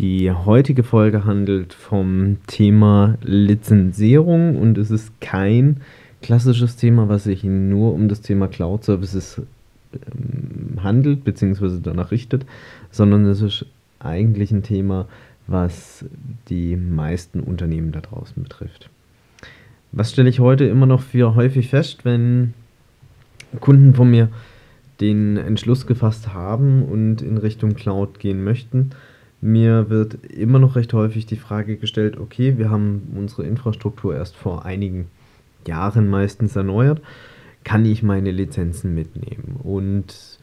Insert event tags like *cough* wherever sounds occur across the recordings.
Die heutige Folge handelt vom Thema Lizenzierung und es ist kein klassisches Thema, was sich nur um das Thema Cloud Services ähm, handelt bzw. danach richtet, sondern es ist eigentlich ein Thema, was die meisten Unternehmen da draußen betrifft. Was stelle ich heute immer noch für häufig fest, wenn Kunden von mir den Entschluss gefasst haben und in Richtung Cloud gehen möchten, mir wird immer noch recht häufig die Frage gestellt, okay, wir haben unsere Infrastruktur erst vor einigen Jahren meistens erneuert, kann ich meine Lizenzen mitnehmen? Und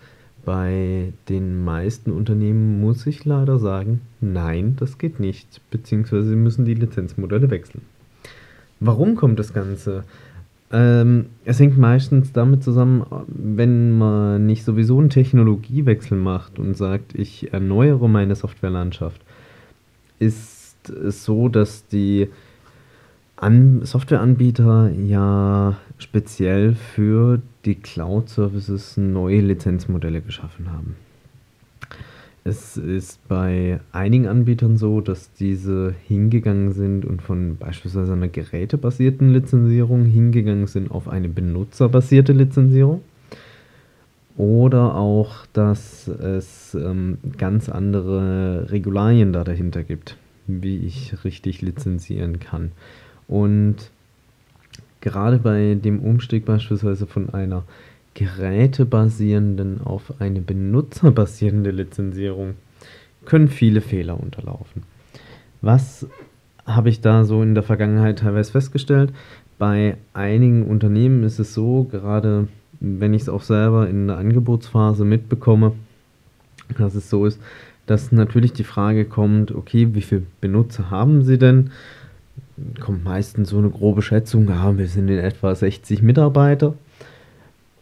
bei den meisten Unternehmen muss ich leider sagen, nein, das geht nicht, beziehungsweise sie müssen die Lizenzmodelle wechseln. Warum kommt das Ganze? Ähm, es hängt meistens damit zusammen, wenn man nicht sowieso einen Technologiewechsel macht und sagt, ich erneuere meine Softwarelandschaft, ist es so, dass die An Softwareanbieter ja speziell für die Cloud-Services neue Lizenzmodelle geschaffen haben. Es ist bei einigen Anbietern so, dass diese hingegangen sind und von beispielsweise einer gerätebasierten Lizenzierung hingegangen sind auf eine benutzerbasierte Lizenzierung. Oder auch, dass es ähm, ganz andere Regularien da dahinter gibt, wie ich richtig lizenzieren kann. Und gerade bei dem Umstieg beispielsweise von einer gerätebasierenden auf eine benutzerbasierende Lizenzierung können viele Fehler unterlaufen. Was habe ich da so in der Vergangenheit teilweise festgestellt? Bei einigen Unternehmen ist es so, gerade wenn ich es auch selber in der Angebotsphase mitbekomme, dass es so ist, dass natürlich die Frage kommt, okay, wie viele Benutzer haben Sie denn? Kommt meistens so eine grobe Schätzung, ja, wir sind in etwa 60 Mitarbeiter.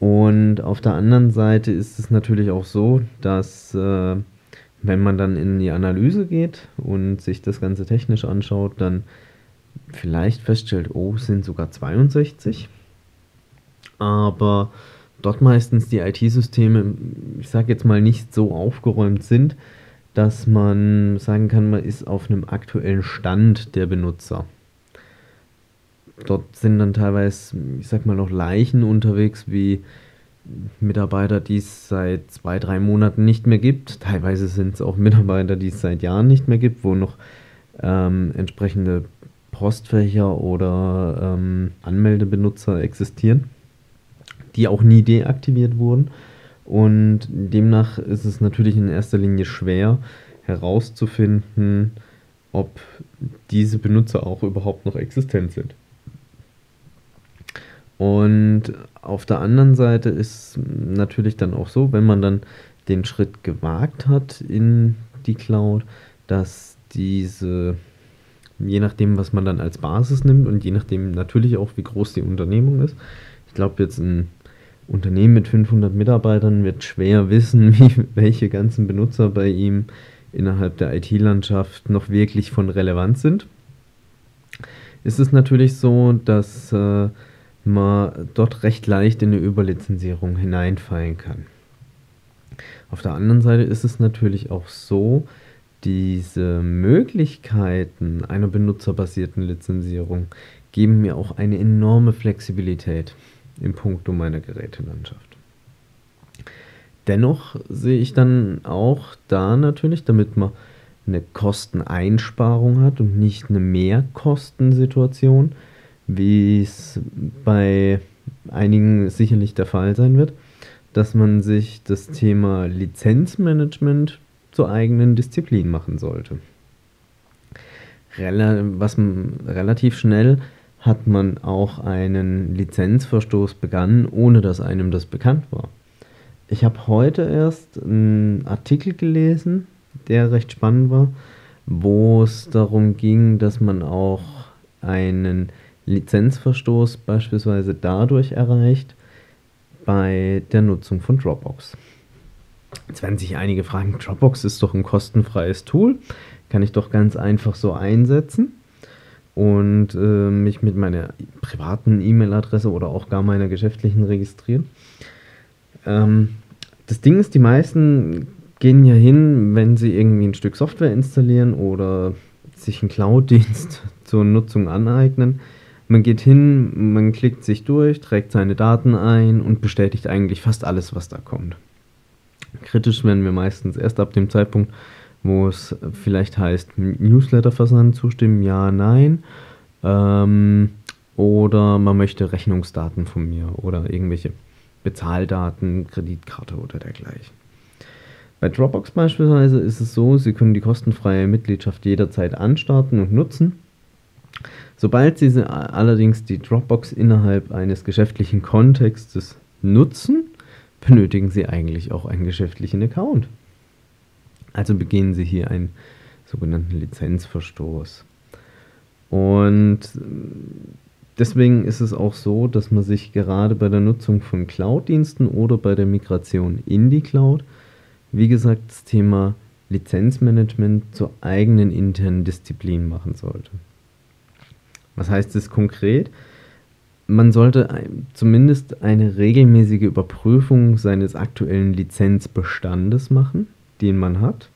Und auf der anderen Seite ist es natürlich auch so, dass äh, wenn man dann in die Analyse geht und sich das Ganze technisch anschaut, dann vielleicht feststellt, oh, es sind sogar 62. Aber dort meistens die IT-Systeme, ich sage jetzt mal, nicht so aufgeräumt sind, dass man sagen kann, man ist auf einem aktuellen Stand der Benutzer dort sind dann teilweise, ich sag mal, noch Leichen unterwegs, wie Mitarbeiter, die es seit zwei, drei Monaten nicht mehr gibt. Teilweise sind es auch Mitarbeiter, die es seit Jahren nicht mehr gibt, wo noch ähm, entsprechende Postfächer oder ähm, Anmeldebenutzer existieren, die auch nie deaktiviert wurden. Und demnach ist es natürlich in erster Linie schwer herauszufinden, ob diese Benutzer auch überhaupt noch existent sind. Und auf der anderen Seite ist natürlich dann auch so, wenn man dann den Schritt gewagt hat in die Cloud, dass diese, je nachdem, was man dann als Basis nimmt und je nachdem natürlich auch, wie groß die Unternehmung ist, ich glaube jetzt ein Unternehmen mit 500 Mitarbeitern wird schwer wissen, *laughs* wie, welche ganzen Benutzer bei ihm innerhalb der IT-Landschaft noch wirklich von Relevanz sind. Ist es natürlich so, dass äh, man dort recht leicht in eine Überlizenzierung hineinfallen kann. Auf der anderen Seite ist es natürlich auch so, diese Möglichkeiten einer benutzerbasierten Lizenzierung geben mir auch eine enorme Flexibilität im Punkto meiner Gerätelandschaft. Dennoch sehe ich dann auch da natürlich, damit man eine Kosteneinsparung hat und nicht eine Mehrkostensituation, wie es bei einigen sicherlich der Fall sein wird, dass man sich das Thema Lizenzmanagement zur eigenen Disziplin machen sollte. Rel was relativ schnell hat man auch einen Lizenzverstoß begangen, ohne dass einem das bekannt war. Ich habe heute erst einen Artikel gelesen, der recht spannend war, wo es darum ging, dass man auch einen Lizenzverstoß beispielsweise dadurch erreicht, bei der Nutzung von Dropbox. Jetzt werden sich einige fragen, Dropbox ist doch ein kostenfreies Tool, kann ich doch ganz einfach so einsetzen und äh, mich mit meiner privaten E-Mail-Adresse oder auch gar meiner geschäftlichen registrieren. Ähm, das Ding ist, die meisten gehen ja hin, wenn sie irgendwie ein Stück Software installieren oder sich einen Cloud-Dienst *laughs* zur Nutzung aneignen, man geht hin, man klickt sich durch, trägt seine Daten ein und bestätigt eigentlich fast alles, was da kommt. Kritisch werden wir meistens erst ab dem Zeitpunkt, wo es vielleicht heißt, Newsletter-Versand zustimmen, ja, nein. Ähm, oder man möchte Rechnungsdaten von mir oder irgendwelche Bezahldaten, Kreditkarte oder dergleichen. Bei Dropbox beispielsweise ist es so, Sie können die kostenfreie Mitgliedschaft jederzeit anstarten und nutzen. Sobald Sie allerdings die Dropbox innerhalb eines geschäftlichen Kontextes nutzen, benötigen Sie eigentlich auch einen geschäftlichen Account. Also begehen Sie hier einen sogenannten Lizenzverstoß. Und deswegen ist es auch so, dass man sich gerade bei der Nutzung von Cloud-Diensten oder bei der Migration in die Cloud, wie gesagt, das Thema Lizenzmanagement zur eigenen internen Disziplin machen sollte. Was heißt das konkret? Man sollte zumindest eine regelmäßige Überprüfung seines aktuellen Lizenzbestandes machen, den man hat.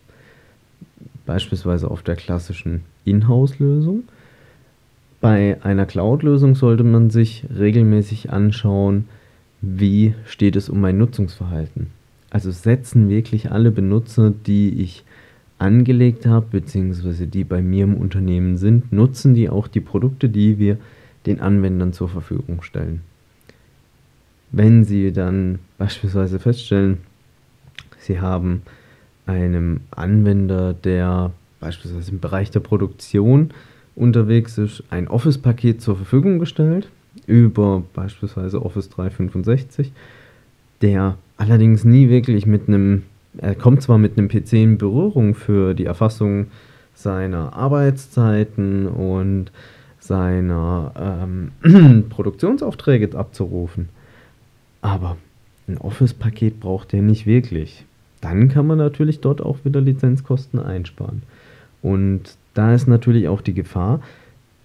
Beispielsweise auf der klassischen Inhouse-Lösung. Bei einer Cloud-Lösung sollte man sich regelmäßig anschauen, wie steht es um mein Nutzungsverhalten. Also setzen wirklich alle Benutzer, die ich angelegt habe, beziehungsweise die bei mir im Unternehmen sind, nutzen die auch die Produkte, die wir den Anwendern zur Verfügung stellen. Wenn Sie dann beispielsweise feststellen, Sie haben einem Anwender, der beispielsweise im Bereich der Produktion unterwegs ist, ein Office-Paket zur Verfügung gestellt, über beispielsweise Office 365, der allerdings nie wirklich mit einem er kommt zwar mit einem PC in Berührung für die Erfassung seiner Arbeitszeiten und seiner ähm, *clears throat* Produktionsaufträge abzurufen, aber ein Office-Paket braucht er nicht wirklich. Dann kann man natürlich dort auch wieder Lizenzkosten einsparen. Und da ist natürlich auch die Gefahr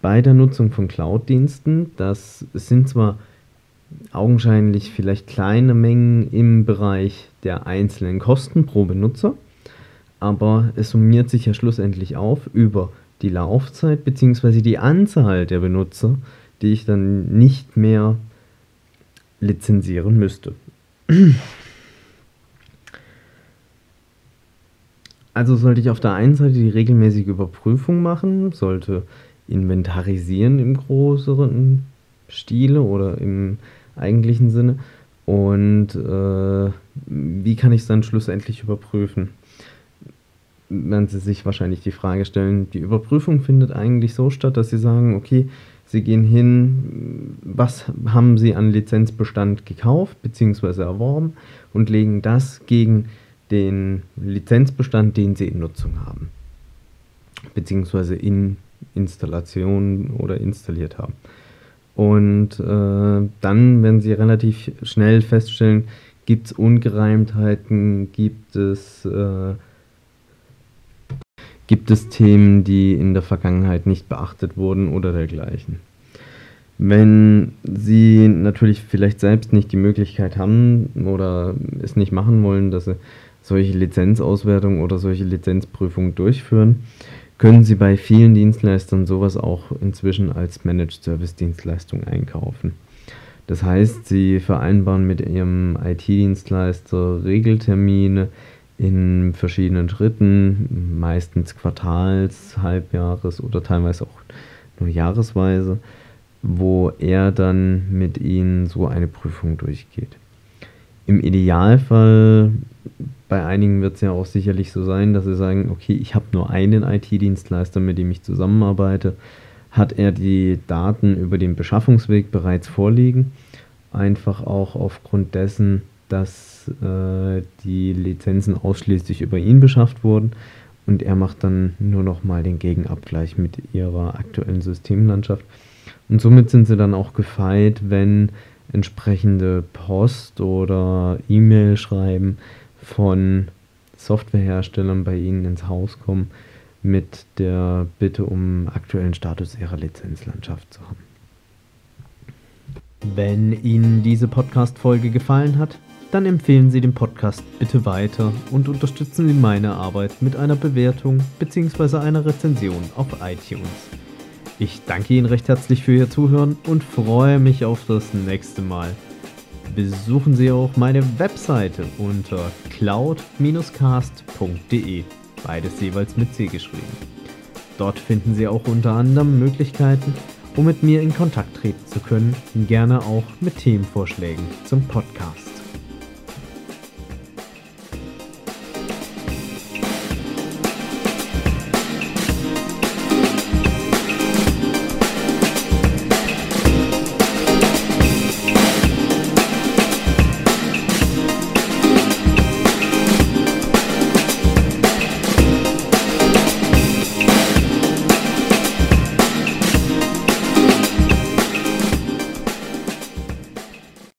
bei der Nutzung von Cloud-Diensten, dass es sind zwar augenscheinlich vielleicht kleine Mengen im Bereich der einzelnen Kosten pro Benutzer, aber es summiert sich ja schlussendlich auf über die Laufzeit bzw. die Anzahl der Benutzer, die ich dann nicht mehr lizenzieren müsste. *clears throat* Also sollte ich auf der einen Seite die regelmäßige Überprüfung machen, sollte inventarisieren im größeren Stile oder im eigentlichen Sinne. Und äh, wie kann ich es dann schlussendlich überprüfen? Werden Sie sich wahrscheinlich die Frage stellen, die Überprüfung findet eigentlich so statt, dass Sie sagen, okay, Sie gehen hin, was haben Sie an Lizenzbestand gekauft bzw. erworben und legen das gegen den Lizenzbestand, den Sie in Nutzung haben, beziehungsweise in Installation oder installiert haben. Und äh, dann werden sie relativ schnell feststellen, gibt es Ungereimtheiten, gibt es, äh, gibt es Themen, die in der Vergangenheit nicht beachtet wurden oder dergleichen. Wenn Sie natürlich vielleicht selbst nicht die Möglichkeit haben oder es nicht machen wollen, dass Sie solche Lizenzauswertungen oder solche Lizenzprüfungen durchführen, können Sie bei vielen Dienstleistern sowas auch inzwischen als Managed Service Dienstleistung einkaufen. Das heißt, Sie vereinbaren mit Ihrem IT-Dienstleister Regeltermine in verschiedenen Schritten, meistens Quartals, Halbjahres oder teilweise auch nur jahresweise, wo er dann mit Ihnen so eine Prüfung durchgeht. Im Idealfall bei einigen wird es ja auch sicherlich so sein, dass sie sagen, okay, ich habe nur einen IT-Dienstleister, mit dem ich zusammenarbeite. Hat er die Daten über den Beschaffungsweg bereits vorliegen? Einfach auch aufgrund dessen, dass äh, die Lizenzen ausschließlich über ihn beschafft wurden. und er macht dann nur noch mal den Gegenabgleich mit ihrer aktuellen Systemlandschaft. Und somit sind sie dann auch gefeit, wenn entsprechende Post oder E-Mail schreiben von Softwareherstellern bei Ihnen ins Haus kommen mit der Bitte um aktuellen Status Ihrer Lizenzlandschaft zu haben. Wenn Ihnen diese Podcast-Folge gefallen hat, dann empfehlen Sie den Podcast bitte weiter und unterstützen Sie meine Arbeit mit einer Bewertung bzw. einer Rezension auf iTunes. Ich danke Ihnen recht herzlich für Ihr Zuhören und freue mich auf das nächste Mal. Besuchen Sie auch meine Webseite unter cloud-cast.de, beides jeweils mit C geschrieben. Dort finden Sie auch unter anderem Möglichkeiten, um mit mir in Kontakt treten zu können, gerne auch mit Themenvorschlägen zum Podcast.